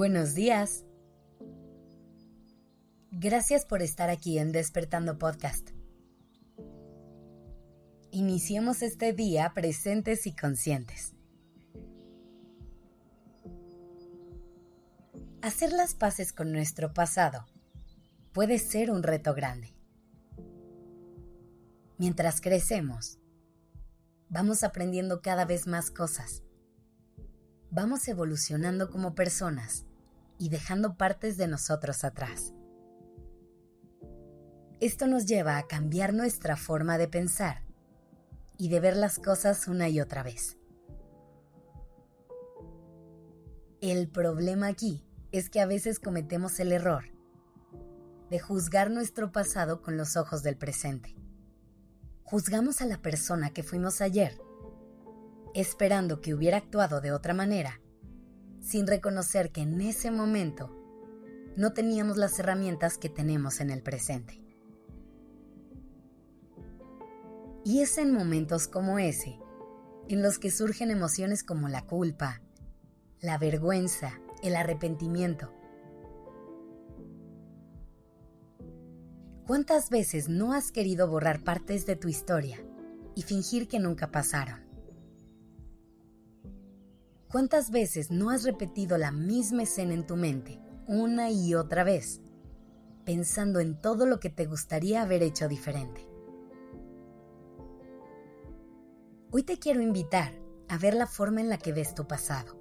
Buenos días. Gracias por estar aquí en Despertando Podcast. Iniciemos este día presentes y conscientes. Hacer las paces con nuestro pasado puede ser un reto grande. Mientras crecemos, vamos aprendiendo cada vez más cosas. Vamos evolucionando como personas y dejando partes de nosotros atrás. Esto nos lleva a cambiar nuestra forma de pensar y de ver las cosas una y otra vez. El problema aquí es que a veces cometemos el error de juzgar nuestro pasado con los ojos del presente juzgamos a la persona que fuimos ayer, esperando que hubiera actuado de otra manera, sin reconocer que en ese momento no teníamos las herramientas que tenemos en el presente. Y es en momentos como ese en los que surgen emociones como la culpa, la vergüenza, el arrepentimiento, ¿Cuántas veces no has querido borrar partes de tu historia y fingir que nunca pasaron? ¿Cuántas veces no has repetido la misma escena en tu mente una y otra vez, pensando en todo lo que te gustaría haber hecho diferente? Hoy te quiero invitar a ver la forma en la que ves tu pasado,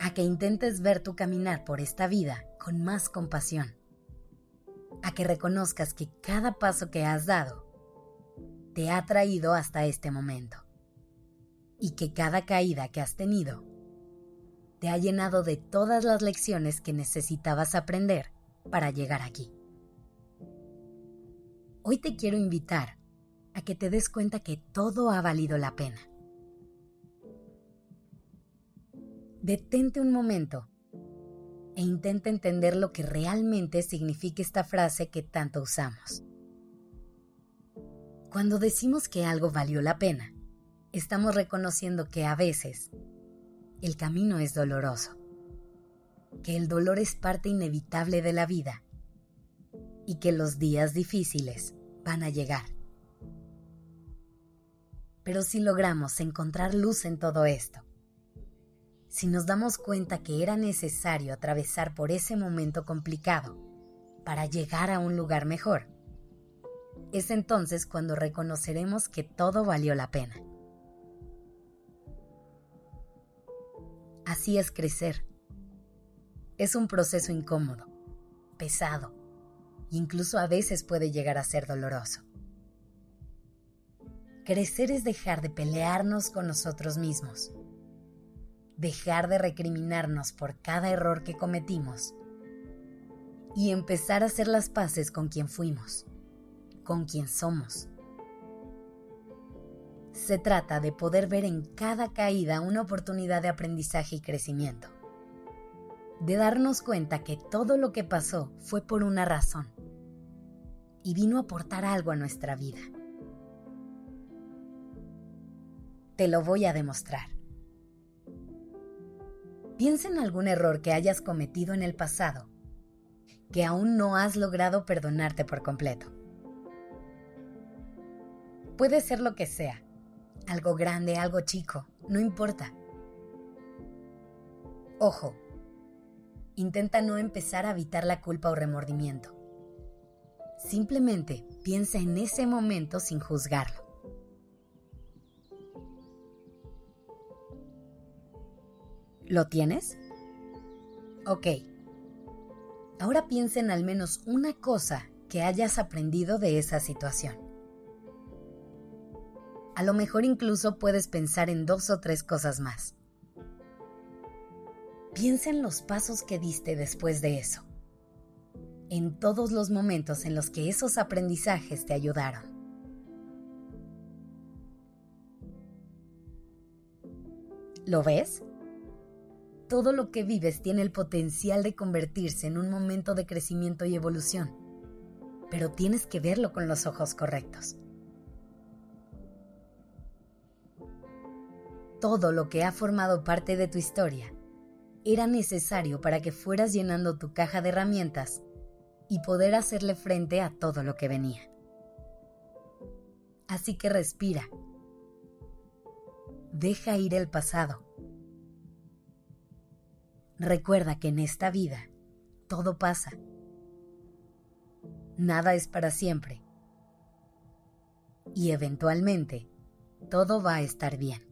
a que intentes ver tu caminar por esta vida con más compasión a que reconozcas que cada paso que has dado te ha traído hasta este momento y que cada caída que has tenido te ha llenado de todas las lecciones que necesitabas aprender para llegar aquí. Hoy te quiero invitar a que te des cuenta que todo ha valido la pena. Detente un momento e intenta entender lo que realmente significa esta frase que tanto usamos. Cuando decimos que algo valió la pena, estamos reconociendo que a veces el camino es doloroso, que el dolor es parte inevitable de la vida y que los días difíciles van a llegar. Pero si logramos encontrar luz en todo esto, si nos damos cuenta que era necesario atravesar por ese momento complicado para llegar a un lugar mejor, es entonces cuando reconoceremos que todo valió la pena. Así es crecer. Es un proceso incómodo, pesado, e incluso a veces puede llegar a ser doloroso. Crecer es dejar de pelearnos con nosotros mismos dejar de recriminarnos por cada error que cometimos y empezar a hacer las paces con quien fuimos, con quien somos. Se trata de poder ver en cada caída una oportunidad de aprendizaje y crecimiento, de darnos cuenta que todo lo que pasó fue por una razón y vino a aportar algo a nuestra vida. Te lo voy a demostrar. Piensa en algún error que hayas cometido en el pasado, que aún no has logrado perdonarte por completo. Puede ser lo que sea, algo grande, algo chico, no importa. Ojo, intenta no empezar a evitar la culpa o remordimiento. Simplemente piensa en ese momento sin juzgarlo. ¿Lo tienes? Ok. Ahora piensa en al menos una cosa que hayas aprendido de esa situación. A lo mejor incluso puedes pensar en dos o tres cosas más. Piensa en los pasos que diste después de eso, en todos los momentos en los que esos aprendizajes te ayudaron. ¿Lo ves? todo lo que vives tiene el potencial de convertirse en un momento de crecimiento y evolución, pero tienes que verlo con los ojos correctos. Todo lo que ha formado parte de tu historia era necesario para que fueras llenando tu caja de herramientas y poder hacerle frente a todo lo que venía. Así que respira. Deja ir el pasado. Recuerda que en esta vida todo pasa. Nada es para siempre. Y eventualmente todo va a estar bien.